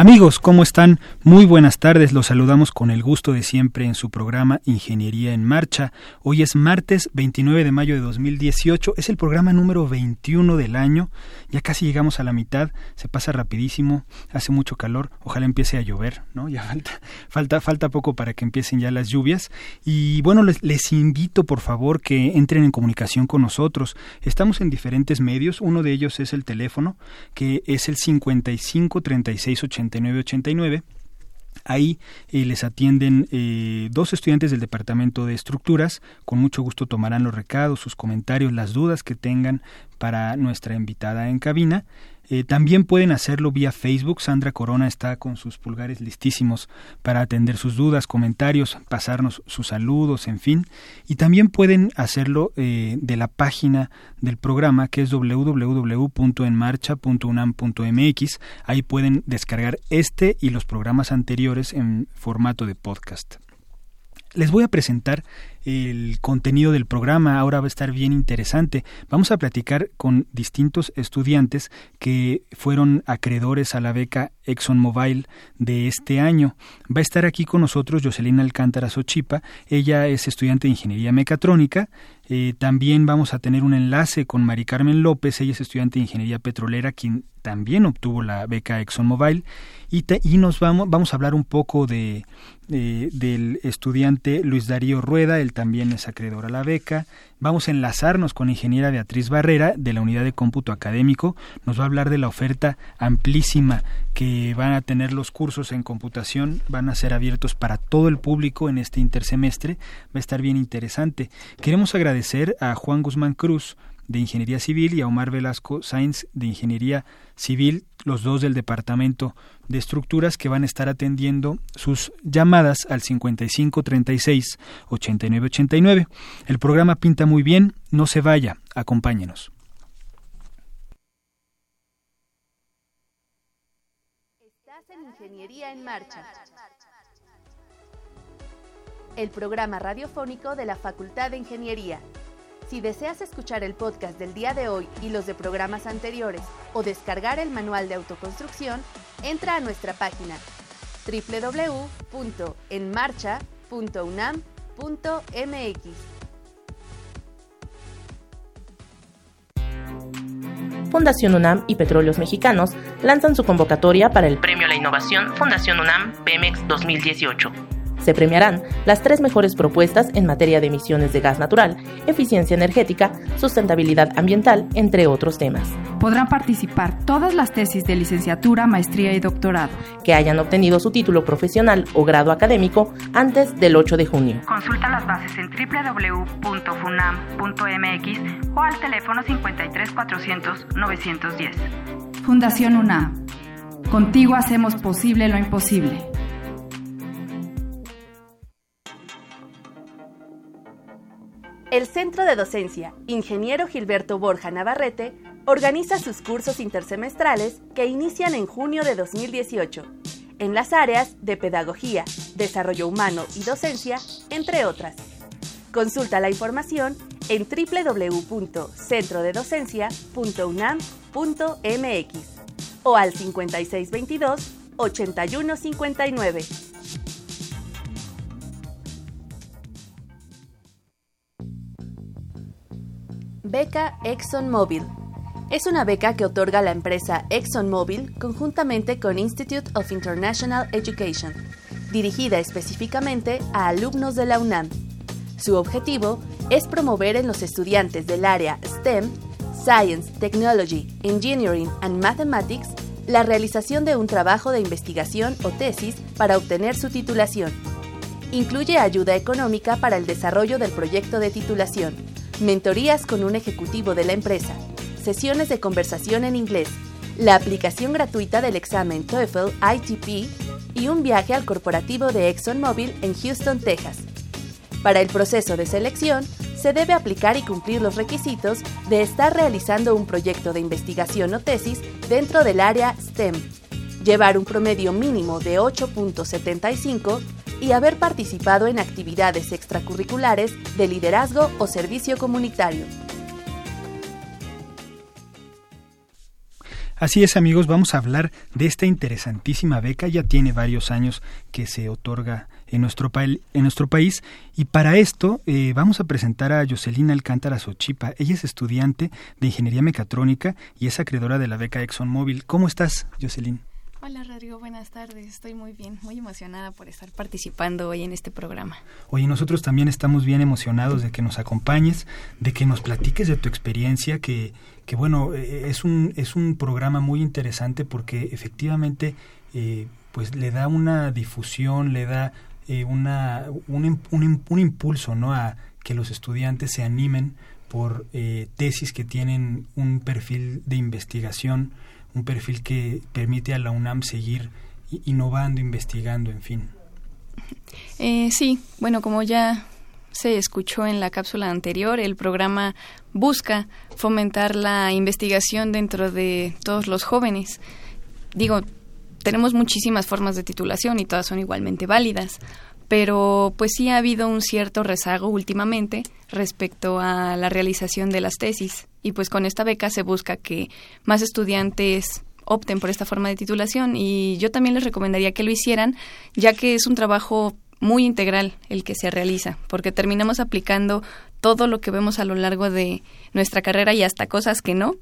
Amigos, ¿cómo están? Muy buenas tardes, los saludamos con el gusto de siempre en su programa Ingeniería en Marcha. Hoy es martes 29 de mayo de 2018, es el programa número 21 del año, ya casi llegamos a la mitad, se pasa rapidísimo, hace mucho calor, ojalá empiece a llover, ¿no? Ya falta, falta, falta poco para que empiecen ya las lluvias. Y bueno, les, invito por favor que entren en comunicación con nosotros. Estamos en diferentes medios, uno de ellos es el teléfono, que es el 55 36 8989. Ahí eh, les atienden eh, dos estudiantes del Departamento de Estructuras. Con mucho gusto tomarán los recados, sus comentarios, las dudas que tengan para nuestra invitada en cabina. Eh, también pueden hacerlo vía Facebook. Sandra Corona está con sus pulgares listísimos para atender sus dudas, comentarios, pasarnos sus saludos, en fin. Y también pueden hacerlo eh, de la página del programa que es www.enmarcha.unam.mx. Ahí pueden descargar este y los programas anteriores en formato de podcast. Les voy a presentar el contenido del programa. Ahora va a estar bien interesante. Vamos a platicar con distintos estudiantes que fueron acreedores a la beca ExxonMobil de este año. Va a estar aquí con nosotros Jocelyn Alcántara Sochipa. Ella es estudiante de Ingeniería Mecatrónica. Eh, también vamos a tener un enlace con Mari Carmen López. Ella es estudiante de Ingeniería Petrolera, quien también obtuvo la beca ExxonMobil. Y, y nos vamos, vamos a hablar un poco de, del estudiante Luis Darío Rueda, él también es acreedor a la beca. Vamos a enlazarnos con ingeniera Beatriz Barrera de la Unidad de Cómputo Académico. Nos va a hablar de la oferta amplísima que van a tener los cursos en computación. Van a ser abiertos para todo el público en este intersemestre. Va a estar bien interesante. Queremos agradecer a Juan Guzmán Cruz, de Ingeniería Civil y a Omar Velasco Sainz de Ingeniería Civil, los dos del Departamento de Estructuras que van a estar atendiendo sus llamadas al 5536 8989. El programa pinta muy bien, no se vaya, acompáñenos. Estás en Ingeniería en Marcha. El programa radiofónico de la Facultad de Ingeniería si deseas escuchar el podcast del día de hoy y los de programas anteriores o descargar el manual de autoconstrucción, entra a nuestra página www.enmarcha.unam.mx. Fundación UNAM y Petróleos Mexicanos lanzan su convocatoria para el Premio a la Innovación Fundación UNAM Pemex 2018 se premiarán las tres mejores propuestas en materia de emisiones de gas natural, eficiencia energética, sustentabilidad ambiental, entre otros temas. Podrán participar todas las tesis de licenciatura, maestría y doctorado que hayan obtenido su título profesional o grado académico antes del 8 de junio. Consulta las bases en www.funam.mx o al teléfono 53 400 910. Fundación UNAM. Contigo hacemos posible lo imposible. El Centro de Docencia Ingeniero Gilberto Borja Navarrete organiza sus cursos intersemestrales que inician en junio de 2018 en las áreas de Pedagogía, Desarrollo Humano y Docencia, entre otras. Consulta la información en www.centrodedocencia.unam.mx o al 5622 8159. Beca ExxonMobil. Es una beca que otorga la empresa ExxonMobil conjuntamente con Institute of International Education, dirigida específicamente a alumnos de la UNAM. Su objetivo es promover en los estudiantes del área STEM, Science, Technology, Engineering and Mathematics, la realización de un trabajo de investigación o tesis para obtener su titulación. Incluye ayuda económica para el desarrollo del proyecto de titulación, mentorías con un ejecutivo de la empresa, sesiones de conversación en inglés, la aplicación gratuita del examen TOEFL ITP y un viaje al corporativo de ExxonMobil en Houston, Texas. Para el proceso de selección, se debe aplicar y cumplir los requisitos de estar realizando un proyecto de investigación o tesis dentro del área STEM, llevar un promedio mínimo de 8.75 y haber participado en actividades extracurriculares de liderazgo o servicio comunitario. Así es amigos, vamos a hablar de esta interesantísima beca, ya tiene varios años que se otorga en nuestro, en nuestro país y para esto eh, vamos a presentar a Jocelyn Alcántara Sochipa. Ella es estudiante de Ingeniería Mecatrónica y es acreedora de la beca ExxonMobil. ¿Cómo estás, Jocelyn? Hola Rodrigo, buenas tardes. Estoy muy bien, muy emocionada por estar participando hoy en este programa. Oye, nosotros también estamos bien emocionados de que nos acompañes, de que nos platiques de tu experiencia, que, que bueno, eh, es un, es un programa muy interesante porque efectivamente eh, pues le da una difusión, le da eh, una, un, un, un, impulso ¿no? a que los estudiantes se animen por tesis que tienen un perfil de investigación un perfil que permite a la UNAM seguir innovando, investigando, en fin. Eh, sí, bueno, como ya se escuchó en la cápsula anterior, el programa busca fomentar la investigación dentro de todos los jóvenes. Digo, tenemos muchísimas formas de titulación y todas son igualmente válidas, pero pues sí ha habido un cierto rezago últimamente respecto a la realización de las tesis. Y pues con esta beca se busca que más estudiantes opten por esta forma de titulación. Y yo también les recomendaría que lo hicieran ya que es un trabajo muy integral el que se realiza porque terminamos aplicando todo lo que vemos a lo largo de nuestra carrera y hasta cosas que no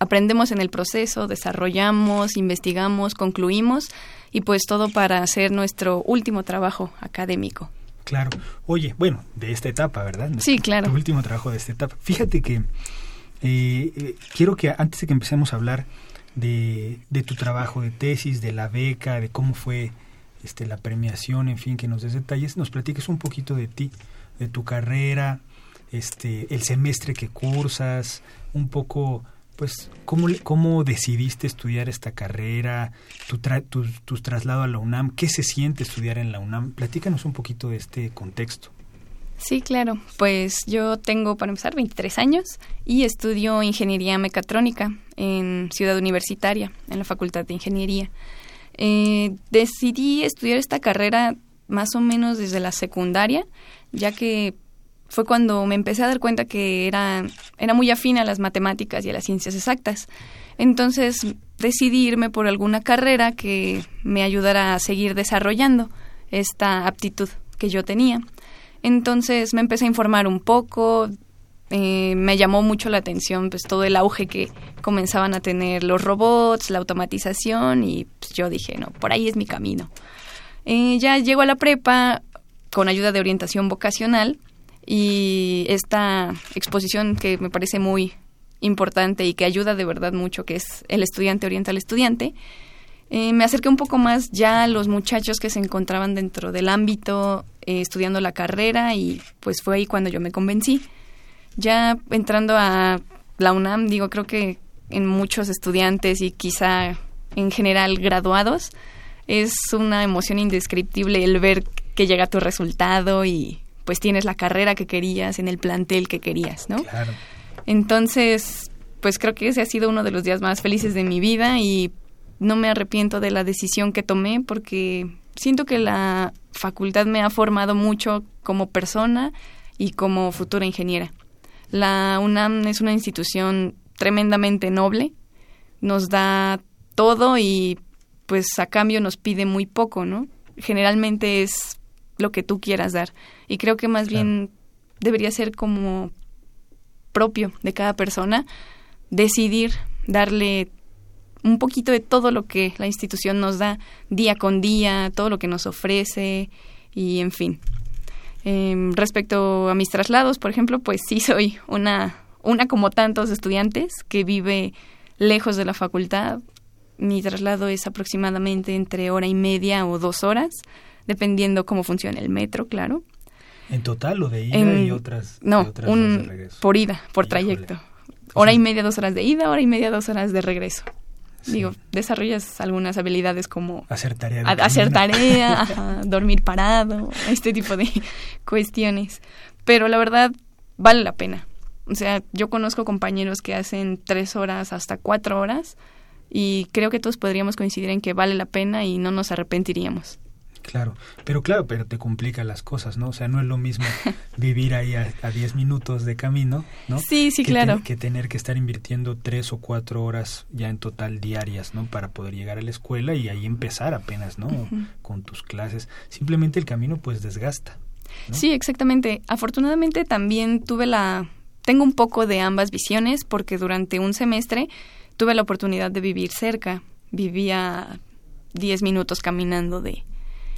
aprendemos en el proceso, desarrollamos, investigamos, concluimos y pues todo para hacer nuestro último trabajo académico. Claro. Oye, bueno, de esta etapa, ¿verdad? Sí, claro. Tu último trabajo de esta etapa. Fíjate que eh, eh, quiero que antes de que empecemos a hablar de, de tu trabajo de tesis, de la beca, de cómo fue este, la premiación, en fin, que nos des detalles, nos platiques un poquito de ti, de tu carrera, este, el semestre que cursas, un poco pues, ¿cómo, cómo decidiste estudiar esta carrera, tu, tu, traslado a la UNAM? ¿Qué se siente estudiar en la UNAM? Platícanos un poquito de este contexto. Sí, claro. Pues yo tengo, para empezar, 23 años y estudio Ingeniería Mecatrónica en Ciudad Universitaria, en la Facultad de Ingeniería. Eh, decidí estudiar esta carrera más o menos desde la secundaria, ya que fue cuando me empecé a dar cuenta que era, era muy afín a las matemáticas y a las ciencias exactas. Entonces decidí irme por alguna carrera que me ayudara a seguir desarrollando esta aptitud que yo tenía. Entonces me empecé a informar un poco, eh, me llamó mucho la atención pues todo el auge que comenzaban a tener los robots, la automatización y pues, yo dije, no, por ahí es mi camino. Eh, ya llego a la prepa con ayuda de orientación vocacional y esta exposición que me parece muy importante y que ayuda de verdad mucho, que es El estudiante orienta al estudiante, eh, me acerqué un poco más ya a los muchachos que se encontraban dentro del ámbito eh, estudiando la carrera y pues fue ahí cuando yo me convencí. Ya entrando a la UNAM, digo, creo que en muchos estudiantes y quizá en general graduados, es una emoción indescriptible el ver que llega tu resultado y pues tienes la carrera que querías en el plantel que querías, ¿no? Claro. Entonces, pues creo que ese ha sido uno de los días más felices de mi vida y no me arrepiento de la decisión que tomé porque siento que la facultad me ha formado mucho como persona y como futura ingeniera. La UNAM es una institución tremendamente noble, nos da todo y pues a cambio nos pide muy poco, ¿no? Generalmente es lo que tú quieras dar. Y creo que más bien debería ser como propio de cada persona decidir darle un poquito de todo lo que la institución nos da día con día, todo lo que nos ofrece y en fin. Em, respecto a mis traslados, por ejemplo, pues sí soy una, una como tantos estudiantes que vive lejos de la facultad. Mi traslado es aproximadamente entre hora y media o dos horas, dependiendo cómo funciona el metro, claro. ¿En total o de ida y otras? No, un, por ida, por trayecto. Hora y media, dos horas de ida, hora y media, dos horas de regreso. Digo, desarrollas algunas habilidades como hacer tarea, hacer tarea, dormir parado, este tipo de cuestiones. Pero la verdad vale la pena. O sea, yo conozco compañeros que hacen tres horas hasta cuatro horas y creo que todos podríamos coincidir en que vale la pena y no nos arrepentiríamos. Claro, pero claro, pero te complica las cosas, ¿no? O sea, no es lo mismo vivir ahí a, diez minutos de camino, ¿no? Sí, sí, claro. que tener que estar invirtiendo tres o cuatro horas ya en total diarias, ¿no? Para poder llegar a la escuela y ahí empezar apenas, ¿no? Con tus clases. Simplemente el camino pues desgasta. Sí, exactamente. Afortunadamente también tuve la... Tengo un poco de ambas visiones porque durante un semestre tuve la oportunidad de vivir cerca. Vivía diez minutos caminando de,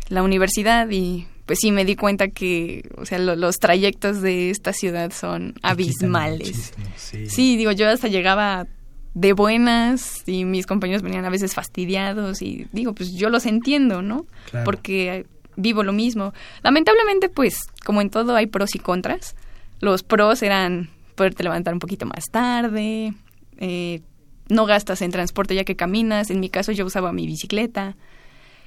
la universidad y pues sí me di cuenta que, o sea, los trayectos de esta ciudad son abismales. Sí. digo, yo hasta llegaba de buenas y mis compañeros venían a veces fastidiados y digo, pues yo los entiendo, ¿no? Porque vivo lo mismo. Lamentablemente, pues, como en todo hay pros y contras. Los pros eran poderte levantar un poquito más tarde, eh, no gastas en transporte ya que caminas. En mi caso yo usaba mi bicicleta.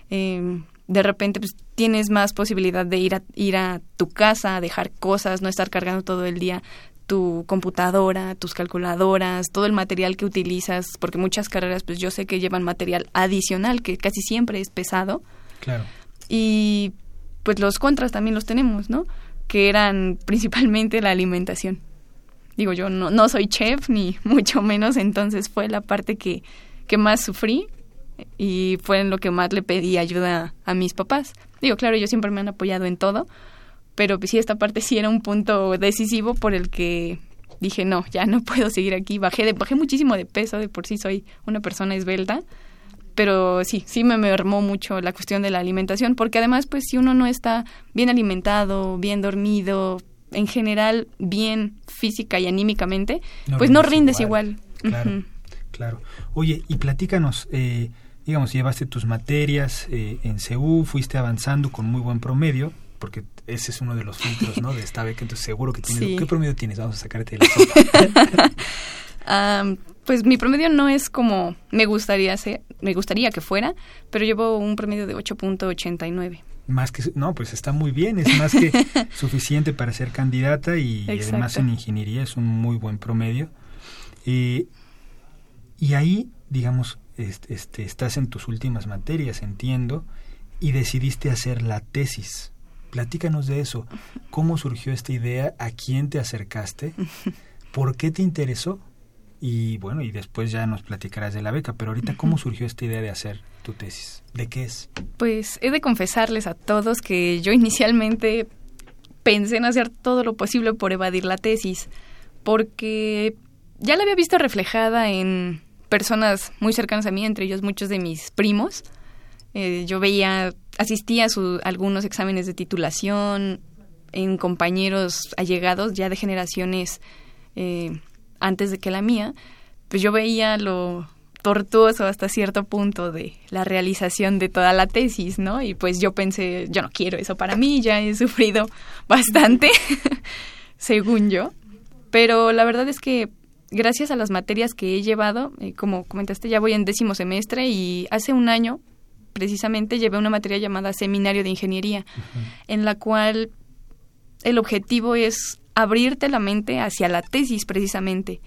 Eh, de repente pues tienes más posibilidad de ir a, ir a tu casa, a dejar cosas, no estar cargando todo el día tu computadora, tus calculadoras, todo el material que utilizas, porque muchas carreras pues yo sé que llevan material adicional que casi siempre es pesado. Claro. Y pues los contras también los tenemos, ¿no? Que eran principalmente la alimentación. Digo, yo no, no soy chef ni mucho menos, entonces fue la parte que, que más sufrí y fue en lo que más le pedí ayuda a mis papás. Digo, claro, ellos siempre me han apoyado en todo, pero pues sí, esta parte sí era un punto decisivo por el que dije, no, ya no puedo seguir aquí. Bajé, de, bajé muchísimo de peso, de por sí soy una persona esbelta, pero sí, sí me mermó mucho la cuestión de la alimentación, porque además, pues si uno no está bien alimentado, bien dormido, en general bien física y anímicamente, pues no rindes igual. Claro, claro. Oye, y platícanos, eh, digamos, llevaste tus materias eh, en CEU, fuiste avanzando con muy buen promedio, porque ese es uno de los filtros, ¿no? De esta beca, entonces seguro que tienes... ¿Qué promedio tienes? Vamos a sacarte de la sopa. pues mi promedio no es como me gustaría ser, me gustaría que fuera, pero llevo un promedio de 8.89. Más que, no, pues está muy bien, es más que suficiente para ser candidata y además en ingeniería es un muy buen promedio. Eh, y ahí, digamos, este, estás en tus últimas materias, entiendo, y decidiste hacer la tesis. Platícanos de eso. ¿Cómo surgió esta idea? ¿A quién te acercaste? ¿Por qué te interesó? Y bueno, y después ya nos platicarás de la beca, pero ahorita, ¿cómo surgió esta idea de hacer tu tesis? ¿De qué es? Pues he de confesarles a todos que yo inicialmente pensé en hacer todo lo posible por evadir la tesis, porque ya la había visto reflejada en personas muy cercanas a mí, entre ellos muchos de mis primos. Eh, yo veía, asistía a, algunos exámenes de titulación en compañeros allegados ya de generaciones eh, antes de que la mía, pues yo veía lo tortuoso hasta cierto punto de la realización de toda la tesis, ¿no? Y pues yo pensé, yo no quiero eso para mí, ya he sufrido bastante, según yo. Pero la verdad es que gracias a las materias que he llevado, eh, como comentaste, ya voy en décimo semestre y hace un año precisamente llevé una materia llamada Seminario de Ingeniería, en la cual el objetivo es abrirte la mente hacia la tesis precisamente.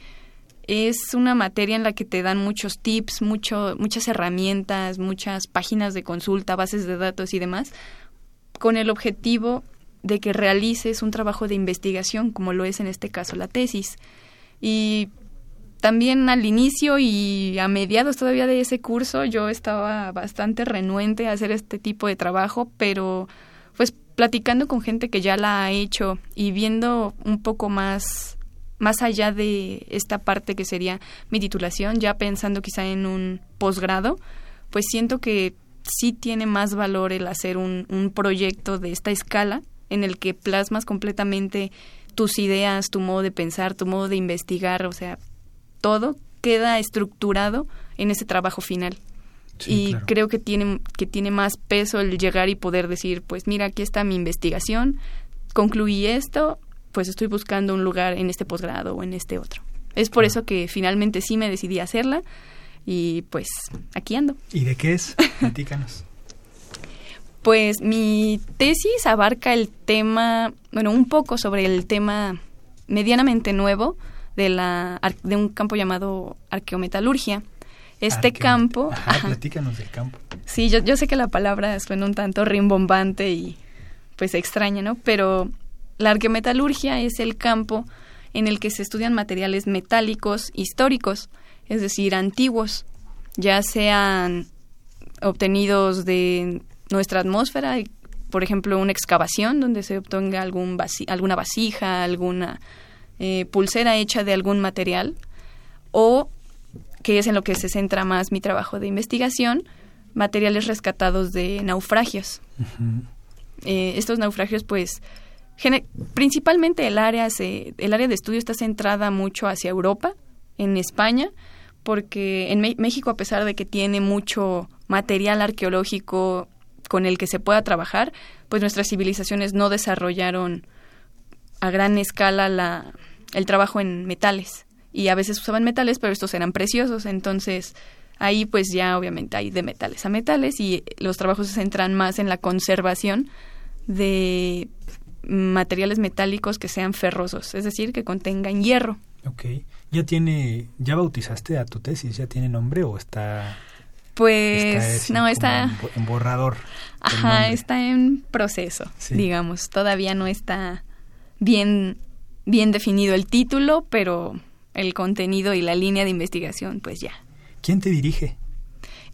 Es una materia en la que te dan muchos tips, mucho, muchas herramientas, muchas páginas de consulta, bases de datos y demás, con el objetivo de que realices un trabajo de investigación, como lo es en este caso la tesis. Y también al inicio y a mediados todavía de ese curso yo estaba bastante renuente a hacer este tipo de trabajo, pero pues platicando con gente que ya la ha hecho y viendo un poco más más allá de esta parte que sería mi titulación, ya pensando quizá en un posgrado, pues siento que sí tiene más valor el hacer un, un proyecto de esta escala en el que plasmas completamente tus ideas, tu modo de pensar, tu modo de investigar, o sea, todo queda estructurado en ese trabajo final. y creo que tiene, que tiene más peso el llegar y poder decir, pues mira, aquí está mi investigación, concluí esto, pues estoy buscando un lugar en este posgrado o en este otro. Es por eso que finalmente sí me decidí a hacerla y pues aquí ando. ¿Y de qué es? Platícanos. Pues mi tesis abarca el tema, bueno, un poco sobre el tema medianamente nuevo de, la, de un campo llamado arqueometalurgia. Este campo... Ajá, platícanos del campo. Sí, yo, yo sé que la palabra suena un tanto rimbombante y pues extraña, ¿no? Pero la arqueometalurgia es el campo en el que se estudian materiales metálicos históricos, es decir, antiguos, ya sean obtenidos de nuestra atmósfera, por ejemplo, una excavación donde se obtenga algún alguna vasija, alguna eh, pulsera hecha de algún material, o, que es en lo que se centra más mi trabajo de investigación, materiales rescatados de naufragios. Eh, estos naufragios, pues, principalmente el área, se, el área de estudio está centrada mucho hacia Europa, en España, porque en México, a pesar de que tiene mucho material arqueológico con el que se pueda trabajar, pues nuestras civilizaciones no desarrollaron a gran escala la, el trabajo en metales y a veces usaban metales, pero estos eran preciosos, entonces ahí pues ya obviamente hay de metales a metales y los trabajos se centran más en la conservación de materiales metálicos que sean ferrosos, es decir, que contengan hierro. Ok. ¿Ya tiene, ya bautizaste a tu tesis? ¿Ya tiene nombre o está...? Pues no, está... En borrador. Ajá, está en proceso, digamos. Todavía no está bien bien definido el título, pero el contenido y la línea de investigación, pues ya. ¿Quién te dirige?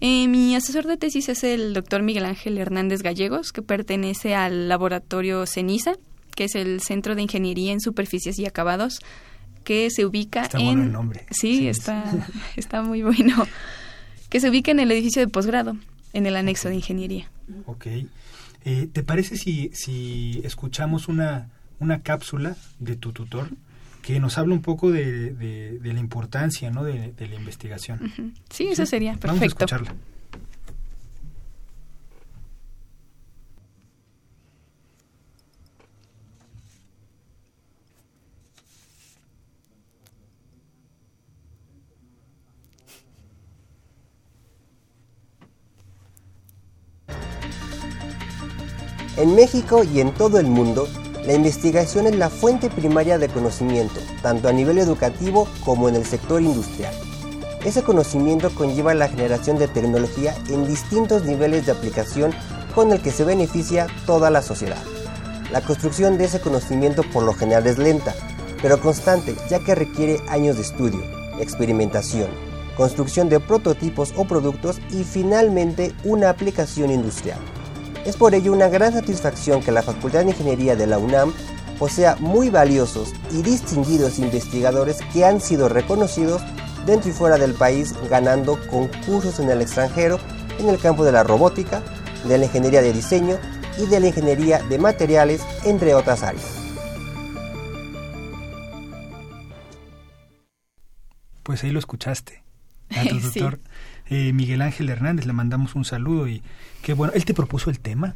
Eh, mi asesor de tesis es el doctor Miguel Ángel Hernández Gallegos, que pertenece al laboratorio CENISA, que es el Centro de Ingeniería en Superficies y Acabados, que se ubica está en... Bueno el nombre. Sí, está, está muy bueno. Que se ubica en el edificio de posgrado, en el anexo de ingeniería. Ok. Eh, ¿Te parece si, si escuchamos una una cápsula de tu tutor que nos habla un poco de, de, la importancia ¿no? de, la investigación. Sí, eso sería perfecto. Vamos a escucharla. En México y en todo el mundo, la investigación es la fuente primaria de conocimiento, tanto a nivel educativo como en el sector industrial. Ese conocimiento conlleva la generación de tecnología en distintos niveles de aplicación con el que se beneficia toda la sociedad. La construcción de ese conocimiento por lo general es lenta, pero constante ya que requiere años de estudio, experimentación, construcción de prototipos o productos y finalmente una aplicación industrial. Es por ello una gran satisfacción que la Facultad de Ingeniería de la UNAM posea muy valiosos y distinguidos investigadores que han sido reconocidos dentro y fuera del país ganando concursos en el extranjero en el campo de la robótica, de la ingeniería de diseño y de la ingeniería de materiales, entre otras áreas. Pues ahí lo escuchaste. A tu doctor eh, Miguel Ángel Hernández, le mandamos un saludo y qué bueno. ¿Él te propuso el tema?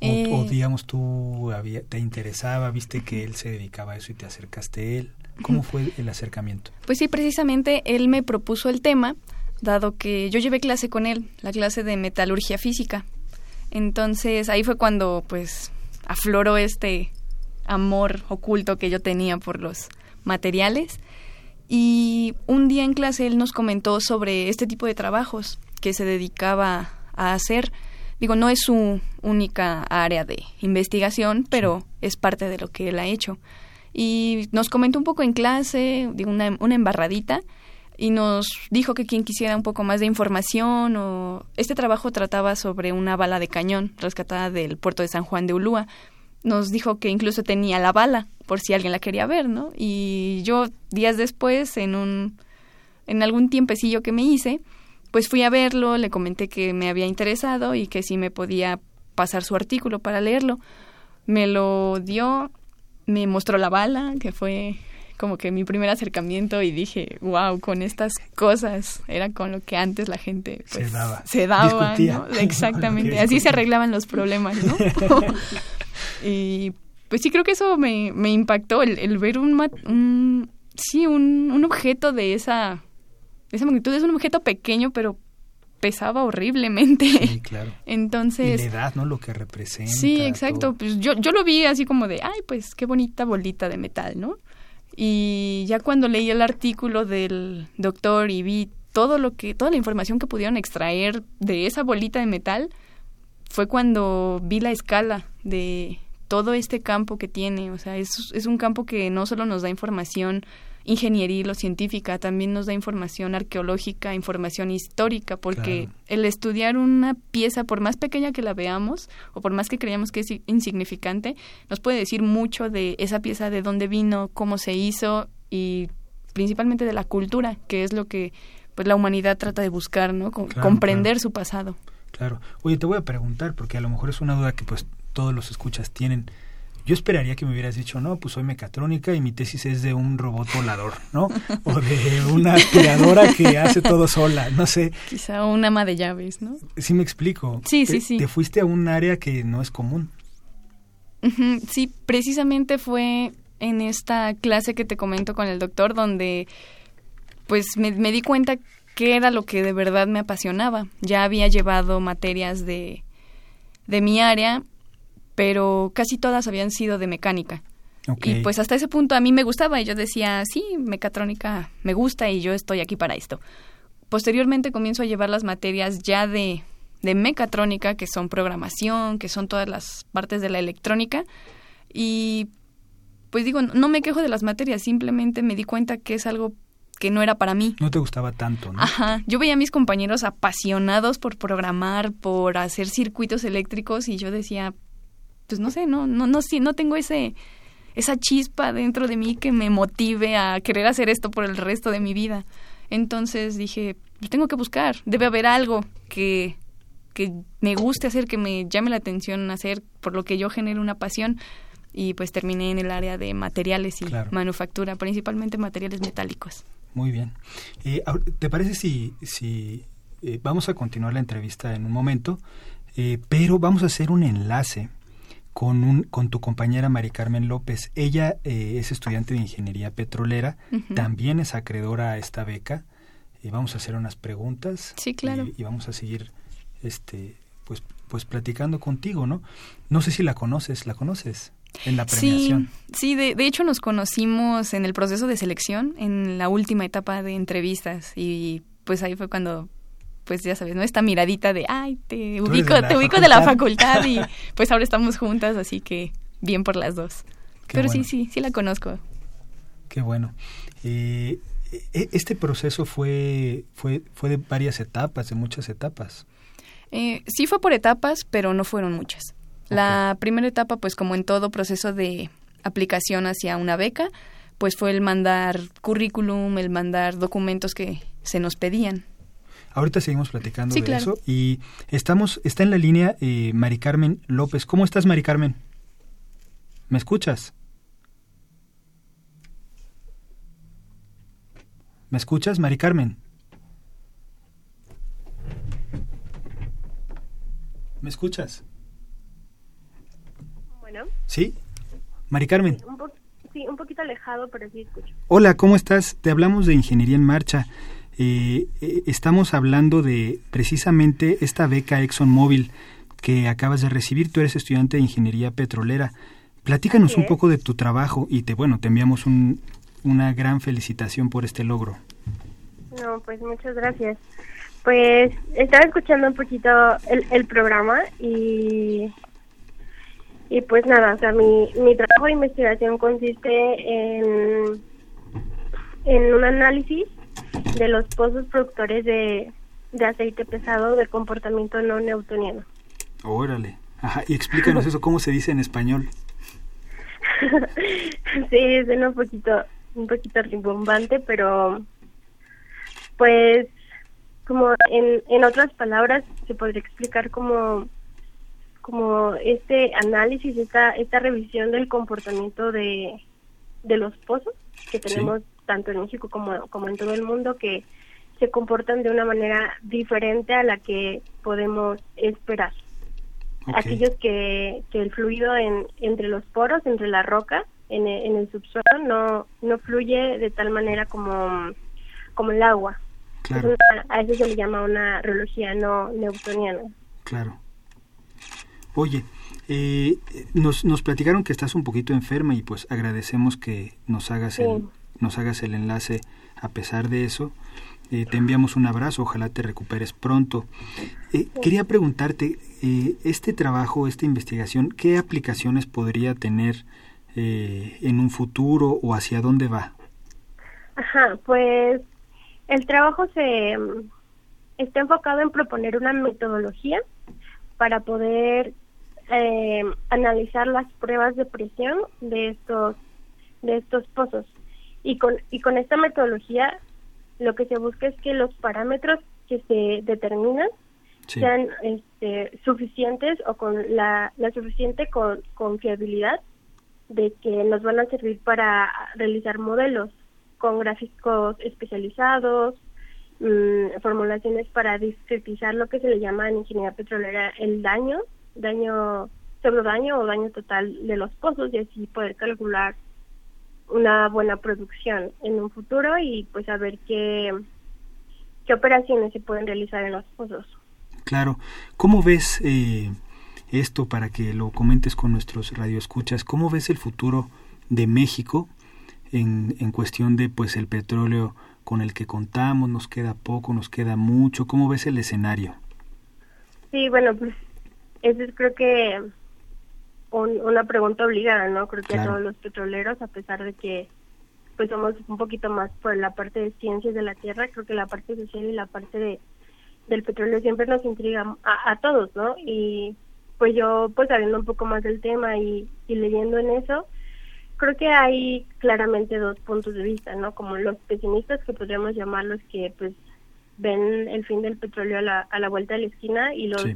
O, eh, digamos tú había, te interesaba, viste que él se dedicaba a eso y te acercaste a él. ¿Cómo fue el acercamiento? Pues sí, precisamente él me propuso el tema, dado que yo llevé clase con él, la clase de metalurgia física. Entonces ahí fue cuando pues afloró este amor oculto que yo tenía por los materiales y un día en clase él nos comentó sobre este tipo de trabajos que se dedicaba a hacer. Digo, no es su única área de investigación, pero es parte de lo que él ha hecho. Y nos comentó un poco en clase, digo, una, una embarradita, y nos dijo que quien quisiera un poco más de información o este trabajo trataba sobre una bala de cañón rescatada del puerto de San Juan de Ulúa, nos dijo que incluso tenía la bala por si alguien la quería ver, ¿no? Y yo días después, en un, en algún tiempecillo que me hice, pues fui a verlo, le comenté que me había interesado y que si me podía pasar su artículo para leerlo. Me lo dio, me mostró la bala, que fue como que mi primer acercamiento y dije, wow, con estas cosas era con lo que antes la gente se pues, daba, se daba ¿no? exactamente, así se arreglaban los problemas, ¿no? y pues sí creo que eso me, me impactó el, el ver un, un sí un, un objeto de esa de esa magnitud es un objeto pequeño pero pesaba horriblemente. Sí, claro. Entonces... Y la edad, ¿no? Lo que representa. Sí, exacto. Pues yo, yo lo vi así como de, ay, pues qué bonita bolita de metal, ¿no? Y ya cuando leí el artículo del doctor y vi todo lo que, toda la información que pudieron extraer de esa bolita de metal, fue cuando vi la escala de todo este campo que tiene. O sea, es, es un campo que no solo nos da información ingeniería o científica, también nos da información arqueológica, información histórica, porque Claro. el estudiar una pieza, por más pequeña que la veamos, o por más que creamos que es insignificante, nos puede decir mucho de esa pieza, de dónde vino, cómo se hizo y principalmente de la cultura, que es lo que pues la humanidad trata de buscar, ¿no? Claro, comprender claro. su pasado. Claro. Oye, te voy a preguntar, porque a lo mejor es una duda que pues todos los escuchas tienen. Yo esperaría que me hubieras dicho, no, pues soy mecatrónica y mi tesis es de un robot volador, ¿no? O de una aspiradora que hace todo sola, no sé. Quizá un ama de llaves, ¿no? Sí me explico. Sí, Te- sí, sí. Te fuiste a un área que no es común. Sí, precisamente fue en esta clase que te comento con el doctor donde pues me, me di cuenta que era lo que de verdad me apasionaba. Ya había llevado materias de, de mi área, pero casi todas habían sido de mecánica. Y pues hasta ese punto a mí me gustaba y yo decía, sí, mecatrónica me gusta y yo estoy aquí para esto. Posteriormente comienzo a llevar las materias ya de, de mecatrónica, que son programación, que son todas las partes de la electrónica. Y pues digo, no me quejo de las materias, simplemente me di cuenta que es algo que no era para mí. No te gustaba tanto, ¿no? Ajá, yo veía a mis compañeros apasionados por programar, por hacer circuitos eléctricos y yo decía, pues no sé, no, no, no, sí, no tengo ese, esa chispa dentro de mí que me motive a querer hacer esto por el resto de mi vida. Entonces dije, tengo que buscar, debe haber algo que, que me guste hacer, que me llame la atención hacer, por lo que yo genero una pasión. Y pues terminé en el área de materiales y Claro. manufactura, principalmente materiales metálicos. Muy bien. Eh, ¿Te parece si, si eh, vamos a continuar la entrevista en un momento, eh, pero vamos a hacer un enlace con, un, con tu compañera Mari Carmen López? Ella eh, es estudiante de ingeniería petrolera, también es acreedora a esta beca. Eh, vamos a hacer unas preguntas. Sí, claro. Y, y vamos a seguir este, pues, pues platicando contigo, ¿no? No sé si la conoces, ¿la conoces? En la premiación. Sí, sí de, de hecho nos conocimos en el proceso de selección, en la última etapa de entrevistas y pues ahí fue cuando, pues ya sabes, ¿no? Esta miradita de, ay, te ubico, te ubico de la facultad". y pues ahora estamos juntas, así que bien por las dos. Qué Pero bueno. sí, sí, sí la conozco. Qué bueno. Eh, e- este proceso fue, fue, fue de varias etapas, de muchas etapas. Eh, sí fue por etapas, pero no fueron muchas. La primera etapa, pues como en todo proceso de aplicación hacia una beca, pues fue el mandar currículum, el mandar documentos que se nos pedían. Ahorita seguimos platicando Sí, de claro. eso y estamos, está en la línea eh, Mari Carmen López. ¿Cómo estás, Mari Carmen? ¿Me escuchas? ¿Me escuchas, Mari Carmen? ¿Me escuchas? Bueno, ¿Sí? Mari Carmen. un po- sí, un poquito alejado, pero sí escucho. Hola, ¿cómo estás? Te hablamos de Ingeniería en Marcha. Eh, eh, estamos hablando de precisamente esta beca ExxonMobil que acabas de recibir. Tú eres estudiante de Ingeniería Petrolera. Platícanos un poco de tu trabajo y te bueno, te enviamos un- una gran felicitación por este logro. No, pues muchas gracias. Pues estaba escuchando un poquito el, el programa y y pues nada, o sea, mi, mi trabajo de investigación consiste en en un análisis de los pozos productores de, de aceite pesado de comportamiento no newtoniano. Órale. Ajá, y explícanos eso, ¿cómo se dice en español? sí, suena un poquito, un poquito rimbombante, pero pues como en, en otras palabras se podría explicar como como este análisis, esta, esta revisión del comportamiento de, de los pozos que tenemos tanto en México como, como en todo el mundo, que se comportan de una manera diferente a la que podemos esperar. Aquellos que, que el fluido en, entre los poros, entre la roca, en el, en el subsuelo, no, no fluye de tal manera como, como el agua. a eso se le llama una reología no newtoniana. Claro. Oye, eh, nos, nos platicaron que estás un poquito enferma y pues agradecemos que nos hagas, el, nos hagas el enlace a pesar de eso. Eh, te enviamos un abrazo, ojalá te recuperes pronto. Eh, quería preguntarte, este trabajo, esta investigación, ¿qué aplicaciones podría tener en un futuro o hacia dónde va? Ajá, pues el trabajo se está enfocado en proponer una metodología para poder eh, analizar las pruebas de presión de estos de estos pozos y con y con esta metodología lo que se busca es que los parámetros que se determinan sean este, suficientes o con la, la suficiente con, confiabilidad de que nos van a servir para realizar modelos con gráficos especializados, mm, formulaciones para discretizar lo que se le llama en ingeniería petrolera el daño daño, daño o daño total de los pozos y así poder calcular una buena producción en un futuro y pues saber qué, qué operaciones se pueden realizar en los pozos. Claro. ¿Cómo ves eh, esto para que lo comentes con nuestros radioescuchas? ¿Cómo ves el futuro de México en, en cuestión de pues el petróleo con el que contamos? ¿Nos queda poco? ¿Nos queda mucho? ¿Cómo ves el escenario? Sí, bueno, pues esa es creo que una pregunta obligada, ¿no? Creo que a todos los petroleros, a pesar de que pues somos un poquito más por la parte de ciencias de la tierra, creo que la parte social y la parte de del petróleo siempre nos intriga a, todos, ¿no? Y pues yo, pues sabiendo un poco más del tema y, y leyendo en eso, creo que hay claramente dos puntos de vista, ¿no? Como los pesimistas, que podríamos llamarlos, que pues ven el fin del petróleo a la, a la vuelta de la esquina y los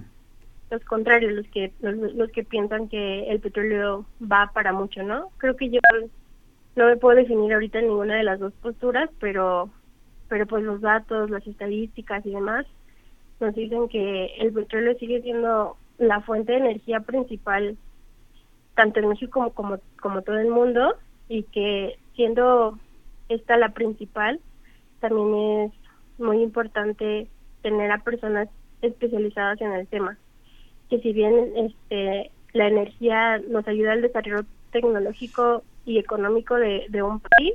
los contrarios, los que los, que piensan que el petróleo va para mucho, ¿no? Creo que yo no me puedo definir ahorita ninguna de las dos posturas, pero pero pues los datos, las estadísticas y demás nos dicen que el petróleo sigue siendo la fuente de energía principal tanto en México como como, como todo el mundo y que siendo esta la principal también es muy importante tener a personas especializadas en el tema que si bien este la energía nos ayuda al desarrollo tecnológico y económico de, un país,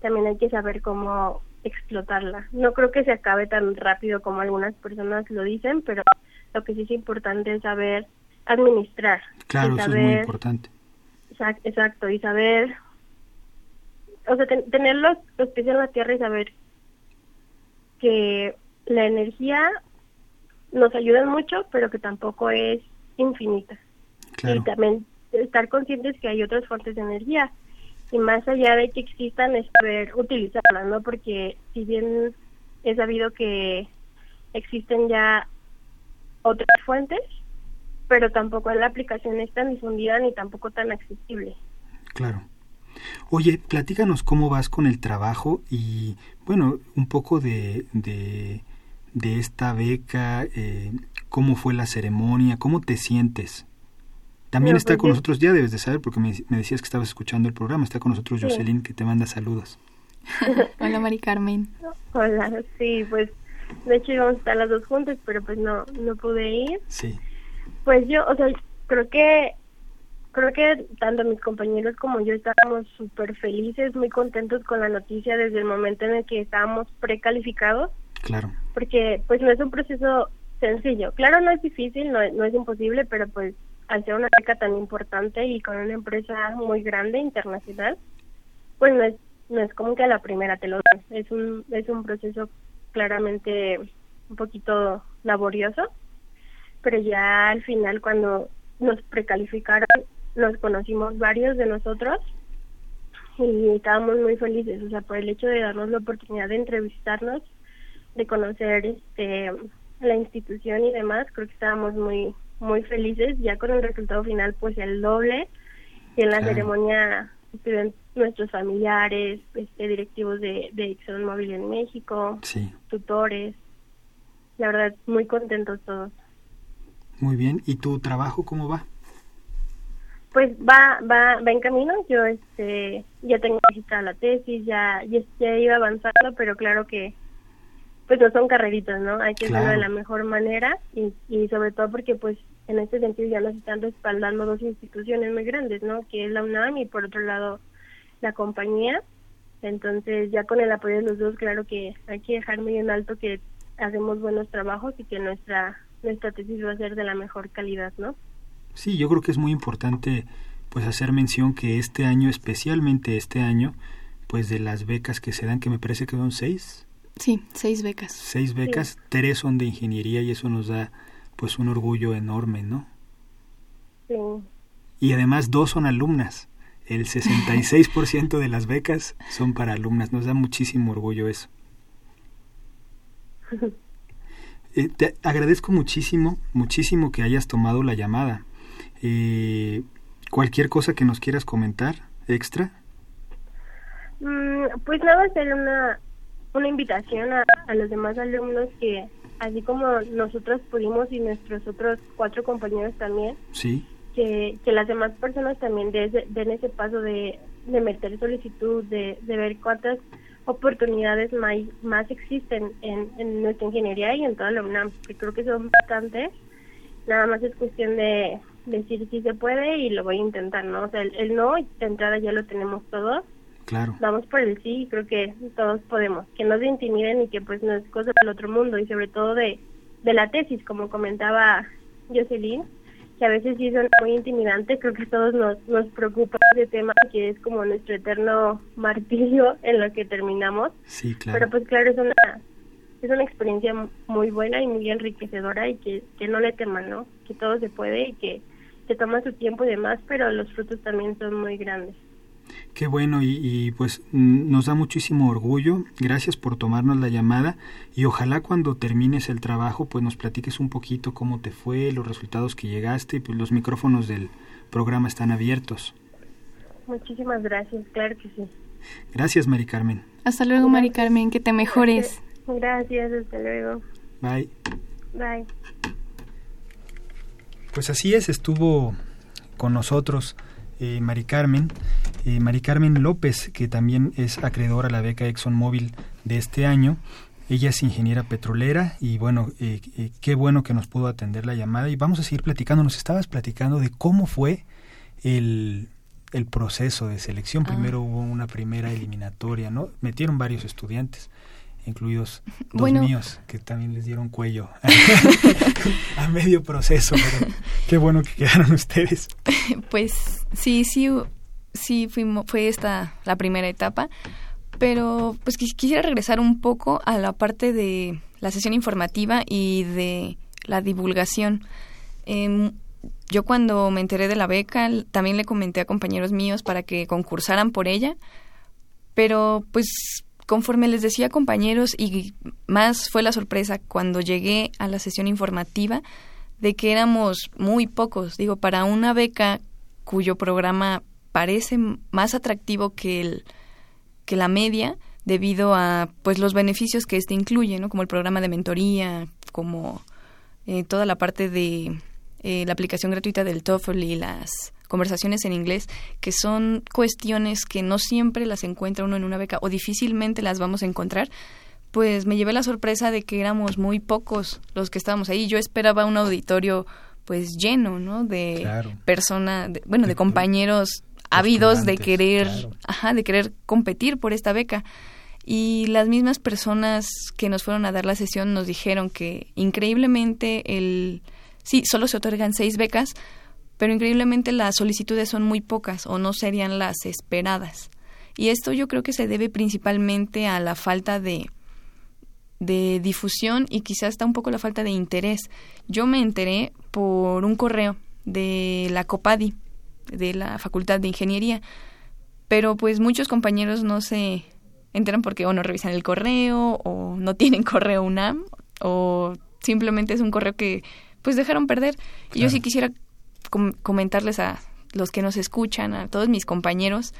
también hay que saber cómo explotarla. No creo que se acabe tan rápido como algunas personas lo dicen, pero lo que sí es importante es saber administrar. Claro, eso es muy importante. Exacto, y saber, o sea, tener los, los pies en la tierra y saber que la energía nos ayudan mucho, pero que tampoco es infinita. Y también estar conscientes que hay otras fuentes de energía. Y más allá de que existan, es saber utilizarlas, ¿no? Porque si bien he sabido que existen ya otras fuentes, pero tampoco la aplicación es tan difundida ni tampoco tan accesible. Claro. Oye, platícanos cómo vas con el trabajo y, bueno, un poco de, de de esta beca, eh, cómo fue la ceremonia, cómo te sientes. También está pues con nosotros, ya debes de saber, porque me, decías que estabas escuchando el programa, está con nosotros Jocelyn, que te manda saludos. Hola, Mari Carmen. Hola, sí, pues de hecho íbamos a estar las dos juntas, pero pues no, no pude ir. Sí. Pues yo, o sea, creo que creo que tanto mis compañeros como yo estábamos súper felices, muy contentos con la noticia desde el momento en el que estábamos precalificados. Claro. Porque pues no es un proceso sencillo. Claro, no es difícil, no, no es imposible, pero pues al ser una beca tan importante y con una empresa muy grande, internacional, pues no es, no es como que a la primera te lo dan. Es un, es un proceso claramente un poquito laborioso, pero ya al final cuando nos precalificaron nos conocimos varios de nosotros y estábamos muy felices, o sea, por el hecho de darnos la oportunidad de entrevistarnos, de conocer este la institución y demás, creo que estábamos muy muy felices, ya con el resultado final pues el doble y en la ceremonia estuvieron nuestros familiares, este, directivos de, de ExxonMobil en México, tutores, la verdad muy contentos todos. Muy bien, ¿y tu trabajo cómo va? Pues va, va, va en camino. Yo, este, ya tengo registrada la tesis, ya, ya, ya, iba avanzando, pero claro que, pues no son carreritas, ¿no? Hay que hacerlo de la mejor manera y, y sobre todo porque, pues, en este sentido ya nos están respaldando dos instituciones muy grandes, ¿no? Que es la UNAM y por otro lado la compañía. Entonces, ya con el apoyo de los dos, claro que hay que dejar muy en alto que hacemos buenos trabajos y que nuestra nuestra tesis va a ser de la mejor calidad, ¿no? Sí, yo creo que es muy importante pues hacer mención que este año, especialmente este año, pues de las becas que se dan, que me parece que son seis. Sí, seis becas. Seis becas, tres son de ingeniería y eso nos da pues un orgullo enorme, ¿no? Sí. Y además dos son alumnas. El 66% de las becas son para alumnas. Nos da muchísimo orgullo eso. Eh, te agradezco muchísimo, muchísimo que hayas tomado la llamada. Eh, ¿Cualquier cosa que nos quieras comentar extra? Mm, pues nada, hacer una, una invitación a, los demás alumnos que, así como nosotros pudimos y nuestros otros cuatro compañeros también, sí. que, que las demás personas también den ese paso de, de meter solicitud, de, de ver cuántas oportunidades más, más existen en, en nuestra ingeniería y en toda la UNAM, que creo que son bastantes. Nada más es cuestión de decir si se puede y lo voy a intentar, ¿no? O sea, el, no, de entrada ya lo tenemos todos. Claro. Vamos por el sí y creo que todos podemos. Que no se intimiden y que pues no es cosa del otro mundo y sobre todo de, de la tesis, como comentaba Jocelyn, que a veces sí son muy intimidantes, creo que a todos nos, nos preocupa ese tema que es como nuestro eterno martirio en lo que terminamos. Sí, claro. Pero pues claro, es una, es una experiencia muy buena y muy enriquecedora y que, que no le teman, ¿no? Que todo se puede y que se toma su tiempo y demás, pero los frutos también son muy grandes. Qué bueno y, pues mm, nos da muchísimo orgullo. Gracias por tomarnos la llamada y ojalá cuando termines el trabajo pues nos platiques un poquito cómo te fue, los resultados que llegaste y pues los micrófonos del programa están abiertos. Muchísimas gracias, claro que sí. Gracias, Mari Carmen. Hasta luego, Mari Carmen, que te mejores. Gracias, hasta luego. Bye. Bye. Pues así es, estuvo con nosotros eh, Mari Carmen, eh, Mari Carmen López, que también es acreedora a la beca ExxonMobil de este año. Ella es ingeniera petrolera y bueno, eh, eh, qué bueno que nos pudo atender la llamada y vamos a seguir platicando. Nos estabas platicando de cómo fue el, el proceso de selección. Ah. Primero hubo una primera eliminatoria, ¿no? Metieron varios estudiantes incluidos dos míos, que también les dieron cuello a medio proceso, pero qué bueno que quedaron ustedes. Pues sí, sí, sí fuimos, fue esta la primera etapa, pero pues quisiera regresar un poco a la parte de la sesión informativa y de la divulgación. Em, yo cuando me enteré de la beca también le comenté a compañeros míos para que concursaran por ella, pero pues conforme les decía compañeros y más fue la sorpresa cuando llegué a la sesión informativa de que éramos muy pocos, digo, para una beca cuyo programa parece más atractivo que el que la media debido a pues los beneficios que este incluye, ¿no? Como el programa de mentoría, como eh, toda la parte de eh, la aplicación gratuita del TOEFL y las conversaciones en inglés, que son cuestiones que no siempre las encuentra uno en una beca o difícilmente las vamos a encontrar, pues me llevé la sorpresa de que éramos muy pocos los que estábamos ahí. Yo esperaba un auditorio pues lleno, ¿no? De personas, bueno, de, compañeros ávidos de querer, ajá, de querer competir por esta beca. Y las mismas personas que nos fueron a dar la sesión nos dijeron que increíblemente el sí, solo se otorgan seis becas, pero increíblemente las solicitudes son muy pocas o no serían las esperadas. Y esto yo creo que se debe principalmente a la falta de, de difusión y quizás está un poco la falta de interés. Yo me enteré por un correo de la COPADI, de la Facultad de Ingeniería. Pero pues muchos compañeros no se enteran porque o no revisan el correo o no tienen correo UNAM o simplemente es un correo que pues dejaron perder. Y yo sí quisiera comentarles a los que nos escuchan, a todos mis compañeros,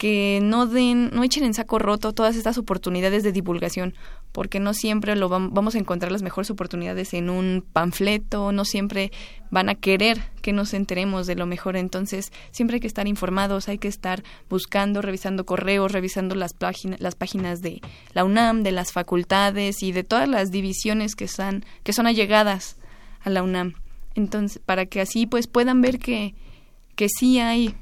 que no den, no echen en saco roto todas estas oportunidades de divulgación, porque no siempre lo vamos a encontrar las mejores oportunidades en un panfleto, no siempre van a querer que nos enteremos de lo mejor, entonces siempre hay que estar informados, hay que estar buscando, revisando correos, revisando las las páginas de la UNAM, de las facultades y de todas las divisiones que son, que son allegadas a la UNAM. Entonces, para que así pues puedan ver que, que sí hay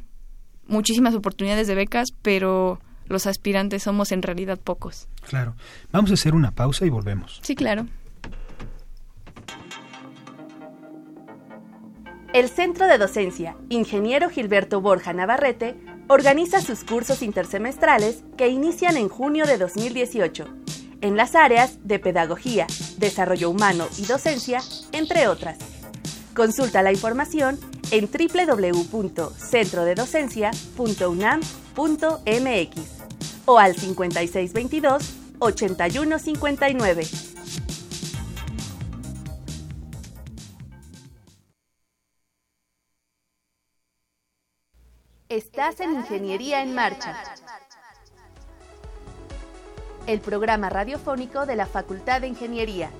muchísimas oportunidades de becas, pero los aspirantes somos en realidad pocos. Claro. Vamos a hacer una pausa y volvemos. Sí, claro. El Centro de Docencia Ingeniero Gilberto Borja Navarrete organiza sus cursos intersemestrales que inician en junio de 2018 en las áreas de pedagogía, desarrollo humano y docencia, entre otras. Consulta la información en www.centrodedocencia.unam.mx o al 5622 8159. Estás en Ingeniería en Marcha, el programa radiofónico de la Facultad de Ingeniería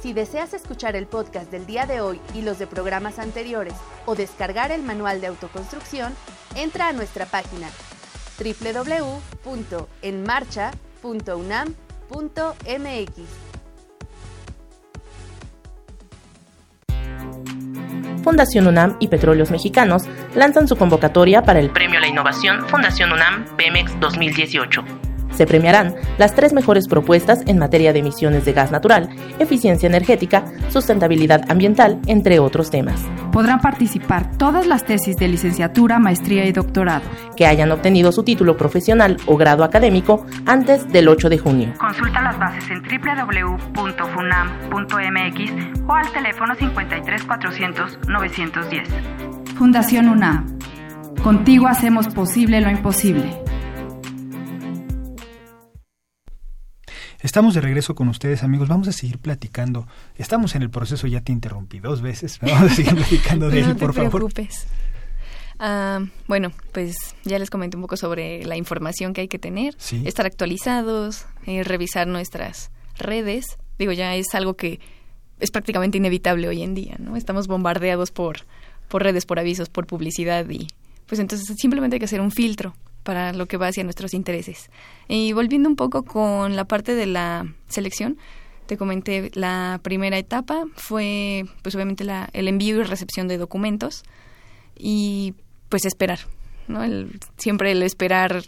si deseas escuchar el podcast del día de hoy y los de programas anteriores o descargar el manual de autoconstrucción, entra a nuestra página www.enmarcha.unam.mx. Fundación UNAM y Petróleos Mexicanos lanzan su convocatoria para el Premio a la Innovación Fundación UNAM Pemex 2018 se premiarán las tres mejores propuestas en materia de emisiones de gas natural, eficiencia energética, sustentabilidad ambiental, entre otros temas. Podrán participar todas las tesis de licenciatura, maestría y doctorado que hayan obtenido su título profesional o grado académico antes del 8 de junio. Consulta las bases en www.funam.mx o al teléfono 53 400 910. Fundación UNAM. Contigo hacemos posible lo imposible. Estamos de regreso con ustedes, amigos. Vamos a seguir platicando. Estamos en el proceso, ya te interrumpí dos veces. Vamos a seguir platicando de él, por favor. No te preocupes. Ah, bueno, pues ya les comenté un poco sobre la información que hay que tener, estar actualizados, eh, revisar nuestras redes. Digo, ya es algo que es prácticamente inevitable hoy en día, ¿no? Estamos bombardeados por, por redes, por avisos, por publicidad y pues entonces simplemente hay que hacer un filtro para lo que va hacia nuestros intereses. Y volviendo un poco con la parte de la selección, te comenté, la primera etapa fue, pues obviamente, la, el envío y recepción de documentos y pues esperar, ¿no? El, siempre el esperar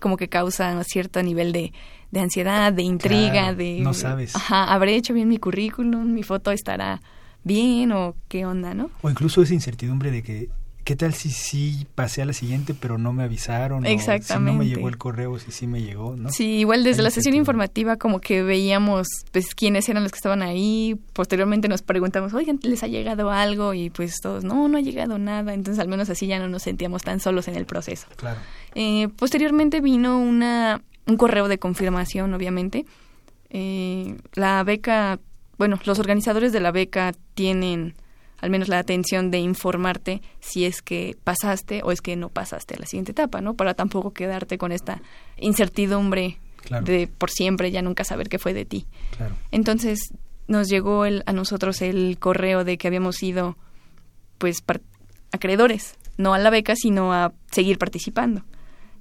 como que causa cierto nivel de, de ansiedad, de intriga, de... No sabes. Ajá, habré hecho bien mi currículum, mi foto estará bien o qué onda, ¿no? O incluso esa incertidumbre de que ¿qué tal si sí pasé a la siguiente pero no me avisaron? Exactamente. O si no me llegó el correo, si sí me llegó, ¿no? Sí, igual desde la sesión informativa como que veíamos pues quiénes eran los que estaban ahí, posteriormente nos preguntamos, oigan, ¿les ha llegado algo? Y pues todos, no, no ha llegado nada, entonces al menos así ya no nos sentíamos tan solos en el proceso. Claro. Eh, posteriormente vino una, un correo de confirmación, obviamente. Eh, la beca, bueno, los organizadores de la beca tienen al menos la atención de informarte si es que pasaste o es que no pasaste a la siguiente etapa, ¿no? Para tampoco quedarte con esta incertidumbre de por siempre ya nunca saber qué fue de ti. Entonces nos llegó el, a nosotros el correo de que habíamos sido pues acreedores, no a la beca, sino a seguir participando.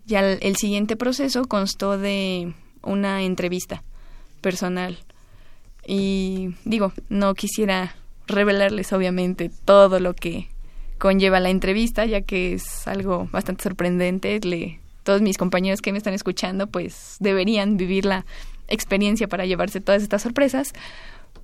Ya el siguiente proceso constó de una entrevista personal. Y digo, no quisiera revelarles obviamente todo lo que conlleva la entrevista, ya que es algo bastante sorprendente. Le, todos mis compañeros que me están escuchando, pues deberían vivir la experiencia para llevarse todas estas sorpresas.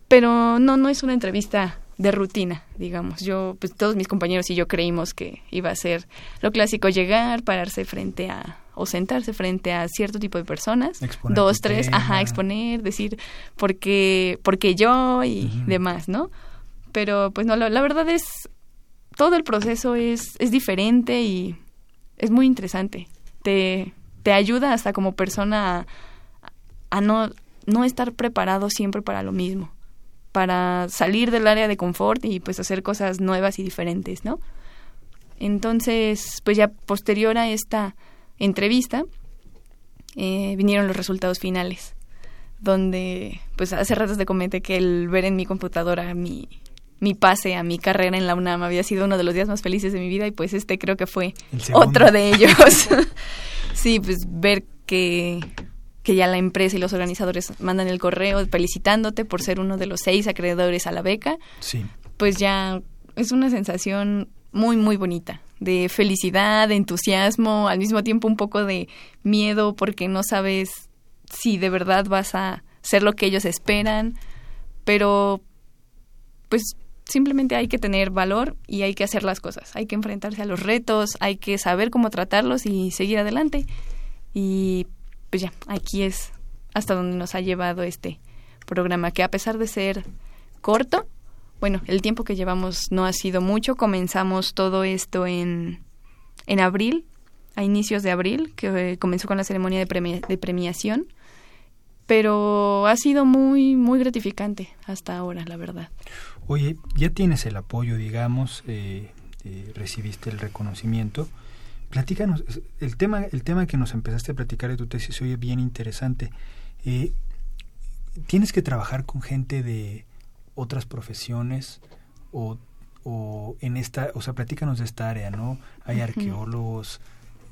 Pero no, no es una entrevista de rutina, digamos. Yo, pues todos mis compañeros y yo creímos que iba a ser lo clásico llegar, pararse frente a o sentarse frente a cierto tipo de personas, dos, tres, ajá, exponer, decir por qué, por qué yo y demás, ¿no? Pero pues no, la, verdad es todo el proceso es, es diferente y es muy interesante. Te, te ayuda hasta como persona a, no, no estar preparado siempre para lo mismo, para salir del área de confort y pues hacer cosas nuevas y diferentes, ¿no? Entonces, pues ya posterior a esta entrevista, eh, vinieron los resultados finales, donde, pues hace rato te comenté que el ver en mi computadora mi, mi pase a mi carrera en la UNAM había sido uno de los días más felices de mi vida y pues este creo que fue otro de ellos. sí, pues ver que, que ya la empresa y los organizadores mandan el correo felicitándote por ser uno de los seis acreedores a la beca. Sí. Pues ya es una sensación muy, muy bonita, de felicidad, de entusiasmo, al mismo tiempo un poco de miedo porque no sabes si de verdad vas a ser lo que ellos esperan, pero pues simplemente hay que tener valor y hay que hacer las cosas, hay que enfrentarse a los retos, hay que saber cómo tratarlos y seguir adelante. Y pues ya, aquí es hasta donde nos ha llevado este programa, que a pesar de ser corto, bueno, el tiempo que llevamos no ha sido mucho. Comenzamos todo esto en, en abril, a inicios de abril, que eh, comenzó con la ceremonia de, de premiación. Pero ha sido muy, muy gratificante hasta ahora, la verdad. Oye, ya tienes el apoyo, digamos, eh, eh, recibiste el reconocimiento. Platícanos, el tema, el tema que nos empezaste a platicar de tu tesis oye bien interesante. tienes que trabajar con gente de, otras profesiones o, o en esta, o sea, platícanos de esta área, ¿no? Hay arqueólogos,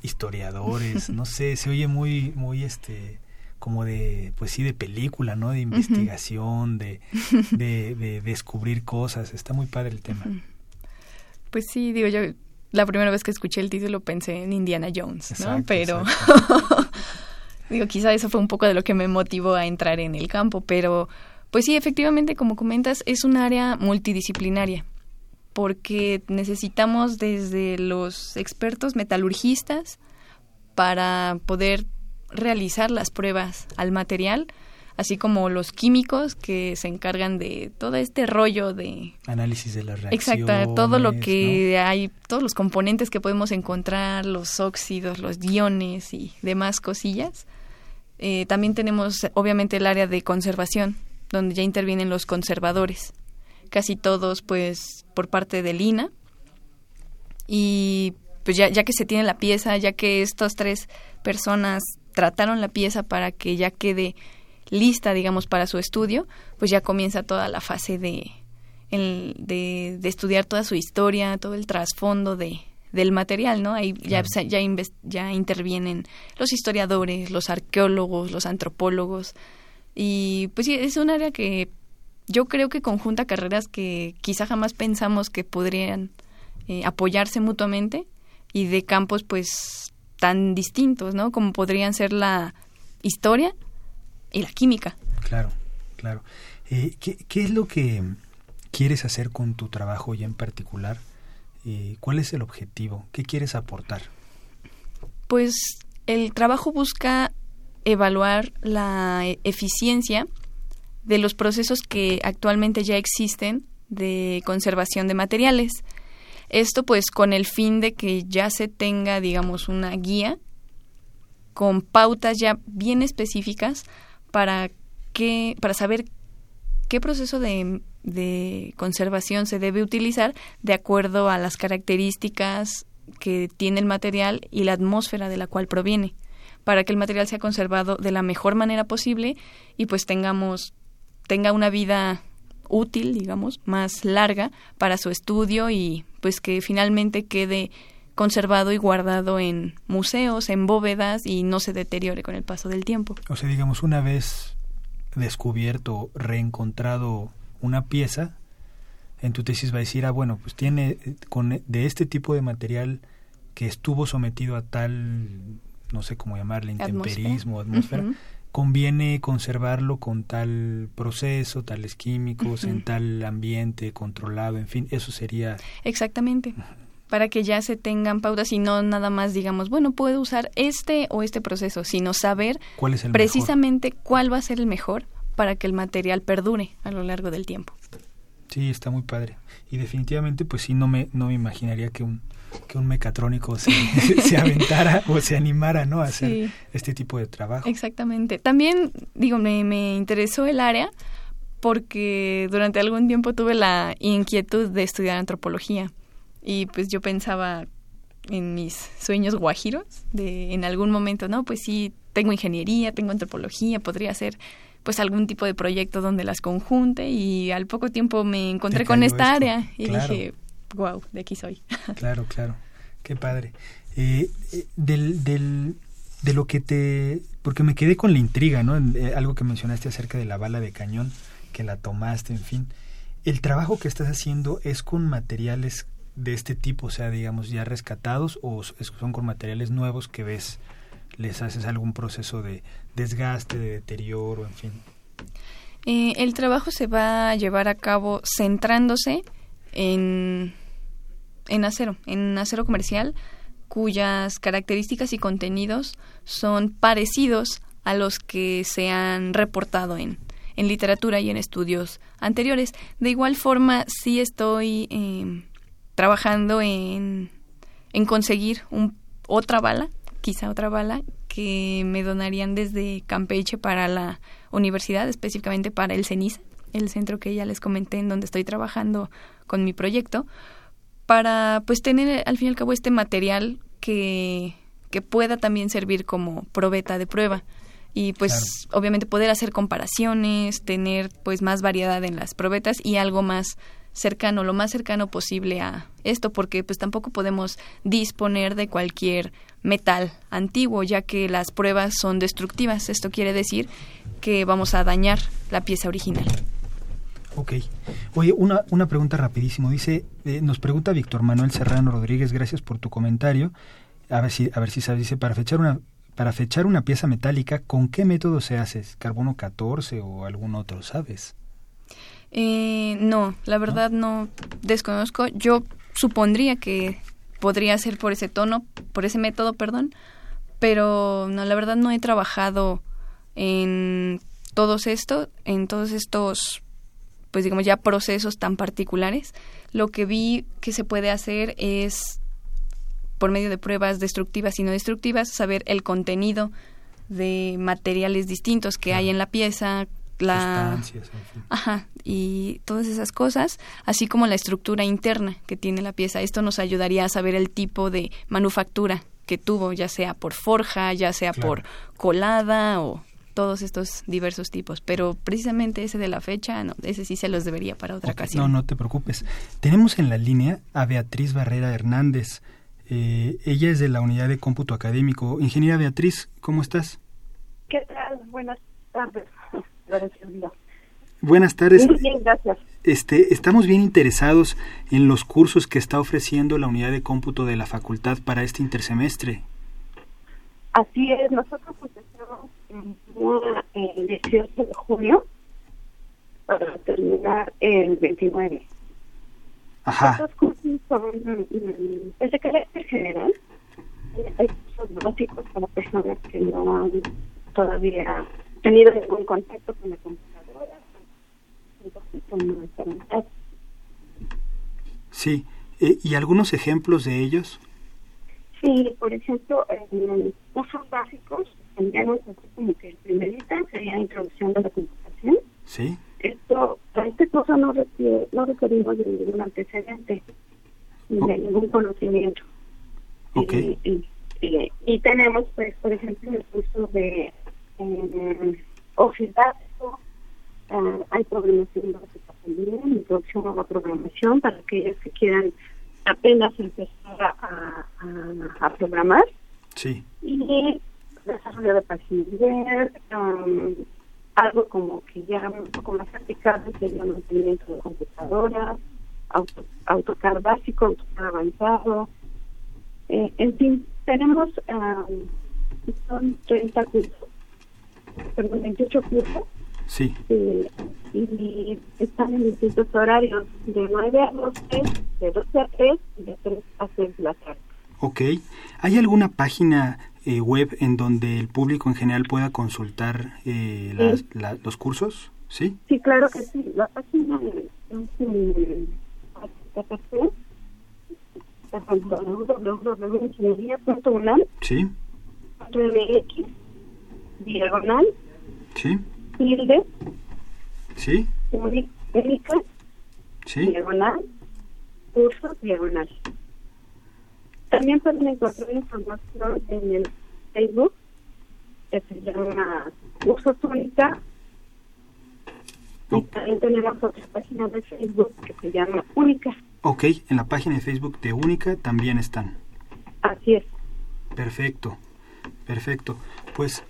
historiadores, no sé, se oye muy, muy este como de, pues sí, de película, ¿no? De investigación, de, de, de, descubrir cosas. Está muy padre el tema. Pues sí, digo, yo la primera vez que escuché el título pensé en Indiana Jones, ¿no? pero digo, quizá eso fue un poco de lo que me motivó a entrar en el campo, pero pues sí, efectivamente, como comentas, es un área multidisciplinaria, porque necesitamos desde los expertos metalurgistas para poder realizar las pruebas al material, así como los químicos que se encargan de todo este rollo de análisis de las reacciones. Exacto, todo lo que hay, todos los componentes que podemos encontrar, los óxidos, los iones y demás cosillas. Eh, también tenemos, obviamente, el área de conservación, donde ya intervienen los conservadores, casi todos pues por parte de Lina. Y pues ya, ya que se tiene la pieza, ya que estas tres personas trataron la pieza para que ya quede lista, digamos, para su estudio, pues ya comienza toda la fase de, de, de, estudiar toda su historia, todo el trasfondo de, del material, ¿no? Ahí ya, ya, ya intervienen los historiadores, los arqueólogos, los antropólogos, y pues sí, es un área que yo creo que conjunta carreras que quizá jamás pensamos que podrían eh, apoyarse mutuamente y de campos pues tan distintos, ¿no? Como podrían ser la historia y la química. Claro, claro. Eh, ¿qué, ¿qué, es lo que quieres hacer con tu trabajo ya en particular? Eh, ¿Cuál es el objetivo? ¿Qué quieres aportar? Pues el trabajo busca evaluar la eficiencia de los procesos que actualmente ya existen de conservación de materiales. Esto pues con el fin de que ya se tenga, digamos, una guía con pautas ya bien específicas para que, para saber qué proceso de, de conservación se debe utilizar de acuerdo a las características que tiene el material y la atmósfera de la cual proviene para que el material sea conservado de la mejor manera posible y pues tengamos tenga una vida útil, digamos, más larga para su estudio y pues que finalmente quede conservado y guardado en museos, en bóvedas y no se deteriore con el paso del tiempo. O sea, digamos, una vez descubierto, reencontrado una pieza, en tu tesis va a decir, ah, bueno, pues tiene con de este tipo de material que estuvo sometido a tal no sé cómo llamarle, intemperismo, atmósfera, conviene conservarlo con tal proceso, tales químicos, en tal ambiente controlado, en fin, eso sería... Exactamente. Para que ya se tengan pautas y no nada más digamos, bueno, puedo usar este o este proceso, sino saber ¿Cuál es el precisamente cuál va a ser el mejor para que el material perdure a lo largo del tiempo. Sí, está muy padre. Y definitivamente, pues sí, no me, no me imaginaría que un, que un mecatrónico se, se aventara o se animara, ¿no? A hacer este tipo de trabajo. Exactamente. También, digo, me, me interesó el área porque durante algún tiempo tuve la inquietud de estudiar antropología. Y pues yo pensaba en mis sueños guajiros de en algún momento, no, pues sí, tengo ingeniería, tengo antropología, podría hacer pues algún tipo de proyecto donde las conjunte y al poco tiempo me encontré con esta área y dije, wow, de aquí soy. Claro, claro, qué padre. Eh, eh, del, del, de lo que te... porque me quedé con la intriga, ¿no? Eh, algo que mencionaste acerca de la bala de cañón, que la tomaste, en fin. El trabajo que estás haciendo es con materiales de este tipo, o sea, digamos, ya rescatados o son con materiales nuevos que ves, les haces algún proceso de desgaste, de deterioro, en fin. Eh, el trabajo se va a llevar a cabo centrándose en, en acero, en acero comercial, cuyas características y contenidos son parecidos a los que se han reportado en, en literatura y en estudios anteriores. De igual forma, sí estoy em, trabajando en, en conseguir un, otra bala, quizá otra bala, que me donarían desde Campeche para la universidad, específicamente para el CENISA, el centro que ya les comenté en donde estoy trabajando con mi proyecto, para pues tener al fin y al cabo este material que, que pueda también servir como probeta de prueba y pues obviamente poder hacer comparaciones, tener pues más variedad en las probetas y algo más cercano, lo más cercano posible a esto, porque pues tampoco podemos disponer de cualquier metal antiguo, ya que las pruebas son destructivas. Esto quiere decir que vamos a dañar la pieza original. Ok. Oye, una, una pregunta rapidísimo. Dice, eh, nos pregunta Víctor Manuel Serrano Rodríguez, gracias por tu comentario. A ver si, a ver si sabes, dice, para fechar una, para fechar una pieza metálica, ¿con qué método se hace? ¿Carbono 14 o algún otro, sabes? Eh, no, la verdad ¿No? desconozco. Yo supondría que podría ser por ese tono, por ese método, perdón, pero no, la verdad no he trabajado en todos esto, en todos estos, pues digamos ya procesos tan particulares. Lo que vi que se puede hacer es por medio de pruebas destructivas y no destructivas, saber el contenido de materiales distintos que hay en la pieza, la ajá y todas esas cosas así como la estructura interna que tiene la pieza. Esto nos ayudaría a saber el tipo de manufactura que tuvo ya sea por forja ya sea por colada o todos estos diversos tipos pero precisamente ese de la fecha no ese sí se los debería para otra ocasión no no te preocupes tenemos en la línea a Beatriz Barrera Hernández eh, ella es de la unidad de cómputo académico. Ingeniera Beatriz, ¿cómo estás? ¿Qué tal? Buenas tardes. Buenas tardes. Bien, gracias. Este, estamos bien interesados en los cursos que está ofreciendo la unidad de cómputo de la facultad para este intersemestre. Así es, nosotros empezamos el 18 de junio para terminar el 29. Ajá. Estos cursos son es de carácter general. Hay cursos básicos para personas que no han todavía tenido ningún contacto con la computadora. Sí. Eh, ¿Y algunos ejemplos de ellos? Sí, por ejemplo, cursos básicos, tendríamos como que el primer sería introducción de la computación. Sí esto, para este curso no, no requerimos de ningún antecedente, ni de ningún conocimiento. Okay. Y, tenemos, pues, por ejemplo, el curso de eh, Office básico, uh, hay programación básica también, introducción a la programación para aquellos que quieran apenas empezar a, a, programar. Sí. Y desarrollo de web, um, algo como que ya un poco más aplicable sería mantenimiento de computadoras, auto, AutoCAD básico, AutoCAD avanzado. Eh, en fin, tenemos, son 30 cursos, perdón, 28 cursos. Sí. Eh, y están en distintos horarios, de 9 a 12, de 12 a 3 y de 3 a 6 de la tarde. Ok. ¿Hay alguna página eh, web en donde el público en general pueda consultar eh, los cursos? ¿Sí? Sí, claro que sí. La página es www.ingeniería.unam Sí, MX diagonal sí, tilde sí, uni- única sí. diagonal cursos diagonal. También pueden encontrar información en el Facebook que se llama Cursos Única y también tenemos otra página de Facebook que se llama Única. Ok, en la página de Facebook de Única también están. Así es. Perfecto, perfecto. Pues,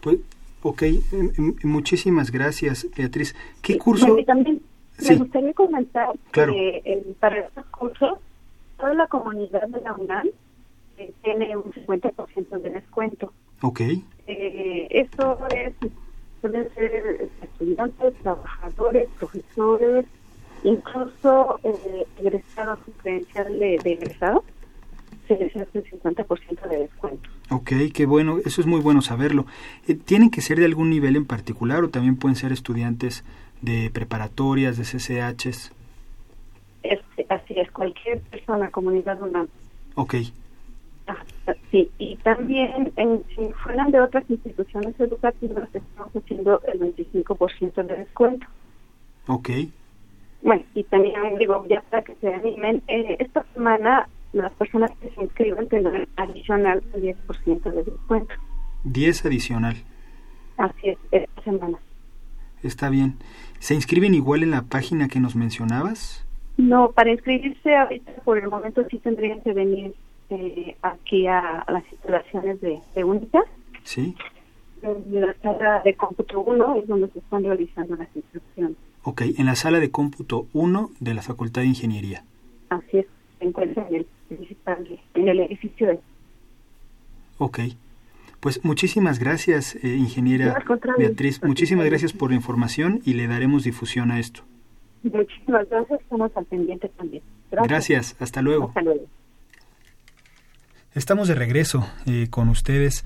pues ok, em, em, muchísimas gracias, Beatriz. ¿Qué curso? También Sí. me gustaría comentar Claro. que el- para estos cursos toda la comunidad de la UNAM eh, tiene un 50% de descuento. Ok, Eh, eso es, pueden ser estudiantes, trabajadores, profesores, incluso eh, egresados credencial de, de egresado, se les hace el 50% de descuento. ok, qué bueno, eso es muy bueno saberlo. Eh, ¿Tienen que ser de algún nivel en particular o también pueden ser estudiantes de preparatorias, de CCHs? Este, así es, cualquier persona, comunidad UNAM. Ok, Ah, Sí, y también en, si fueran de otras instituciones educativas, estamos haciendo el 25% de descuento. ok, Bueno, y también digo, ya para que se animen, eh, esta semana las personas que se inscriban tendrán adicional el 10% de descuento. 10 adicional. Así es, esta semana. Está bien. ¿Se inscriben igual en la página que nos mencionabas? No, para inscribirse ahorita por el momento sí tendrían que venir eh, aquí a, a las instalaciones de, de UNICA. Sí. En la sala de cómputo 1 es donde se están realizando las inscripciones. Ok, en la sala de cómputo 1 de la Facultad de Ingeniería. Así es, se encuentra en el principal, en el edificio de... Ok. Pues muchísimas gracias, eh, ingeniera. Beatriz. Muchísimas gracias por la información y le daremos difusión a esto. Muchísimas gracias, estamos al pendiente también. Gracias, hasta luego. Hasta luego. Estamos de regreso eh, con ustedes.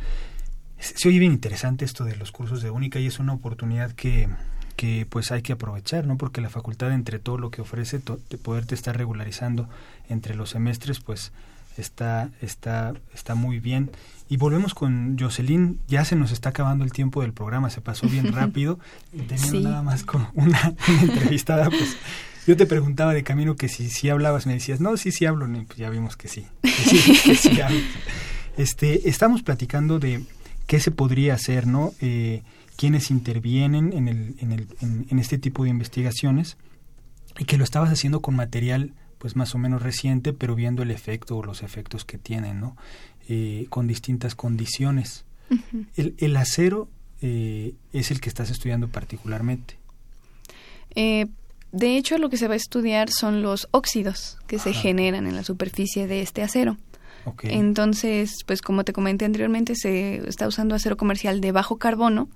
Se oye bien interesante esto de los cursos de única y es una oportunidad que, que pues hay que aprovechar, ¿no? Porque la facultad entre todo lo que ofrece, to- de poderte estar regularizando entre los semestres, pues está, está, está muy bien. Y volvemos con Jocelyn, ya se nos está acabando el tiempo del programa, se pasó bien rápido, teniendo Sí. nada más con una, una entrevistada, pues yo te preguntaba de camino que si, si hablabas, me decías, no, sí, sí hablo, y pues ya vimos que sí, que sí, que sí hablo. Este, estamos platicando de qué se podría hacer, ¿no? Eh, quiénes intervienen en, el, en, el, en, en este tipo de investigaciones y que lo estabas haciendo con material pues más o menos reciente, pero viendo el efecto o los efectos que tienen, ¿no? Eh, con distintas condiciones. El, el acero eh, es el que estás estudiando particularmente. Eh, de hecho, lo que se va a estudiar son los óxidos que se generan en la superficie de este acero. Entonces, pues como te comenté anteriormente, se está usando acero comercial de bajo carbono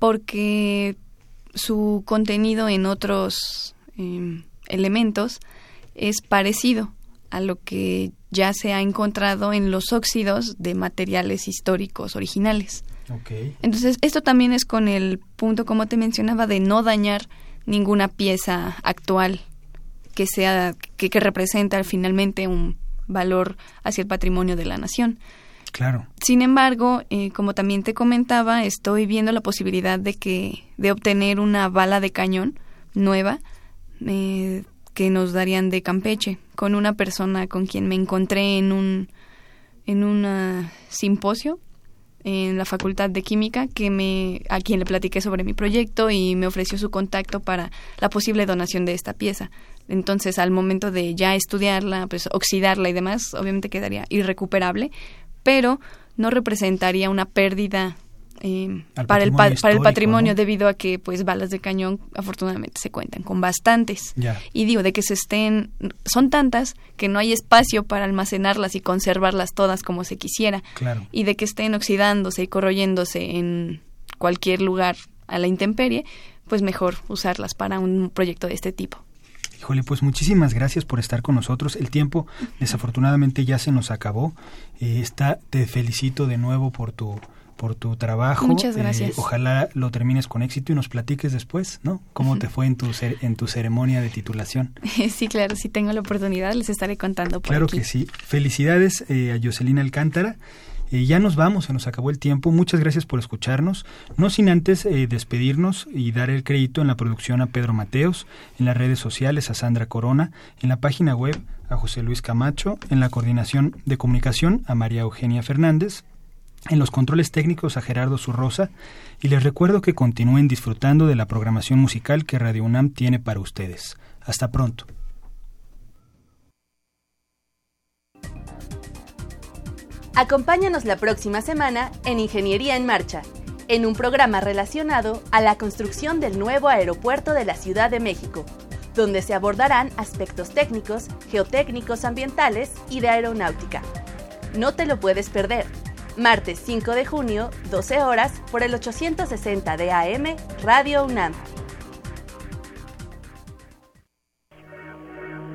porque su contenido en otros em, elementos es parecido a lo que ya se ha encontrado en los óxidos de materiales históricos originales. Ok. Entonces, esto también es con el punto, como te mencionaba, de no dañar ninguna pieza actual que sea que, que representa finalmente un valor hacia el patrimonio de la nación. Claro. Sin embargo, eh, como también te comentaba, estoy viendo la posibilidad de que de obtener una bala de cañón nueva eh, que nos darían de Campeche con una persona con quien me encontré en un en un simposio en la Facultad de Química que me a quien le platiqué sobre mi proyecto y me ofreció su contacto para la posible donación de esta pieza. Entonces, al momento de ya estudiarla, pues oxidarla y demás, obviamente quedaría irrecuperable, pero no representaría una pérdida eh, para el para el patrimonio ¿no? debido a que pues balas de cañón afortunadamente se cuentan con bastantes Ya. y digo de que se estén son tantas que no hay espacio para almacenarlas y conservarlas todas como se quisiera Claro. y de que estén oxidándose y corroyéndose en cualquier lugar a la intemperie pues mejor usarlas para un proyecto de este tipo Híjole, pues muchísimas gracias por estar con nosotros. El tiempo desafortunadamente ya se nos acabó. Eh, está, te felicito de nuevo por tu por tu trabajo. Muchas eh, gracias. ojalá lo termines con éxito y nos platiques después, ¿no? ¿Cómo te fue en tu, en tu ceremonia de titulación? sí, claro, si tengo la oportunidad les estaré contando. claro que sí. Felicidades eh, a Jocelyn Alcántara. Eh, ya nos vamos, se nos acabó el tiempo. Muchas gracias por escucharnos. No sin antes eh, despedirnos y dar el crédito en la producción a Pedro Mateos, en las redes sociales a Sandra Corona, en la página web a José Luis Camacho, en la coordinación de comunicación a María Eugenia Fernández, en los controles técnicos a Gerardo Zurrosa y les recuerdo que continúen disfrutando de la programación musical que Radio UNAM tiene para ustedes. Hasta pronto. Acompáñanos la próxima semana en Ingeniería en Marcha, en un programa relacionado a la construcción del nuevo aeropuerto de la Ciudad de México, donde se abordarán aspectos técnicos, geotécnicos ambientales y de aeronáutica. No te lo puedes perder. Martes 5 de junio, 12 horas, por el 860 de AM, Radio UNAM.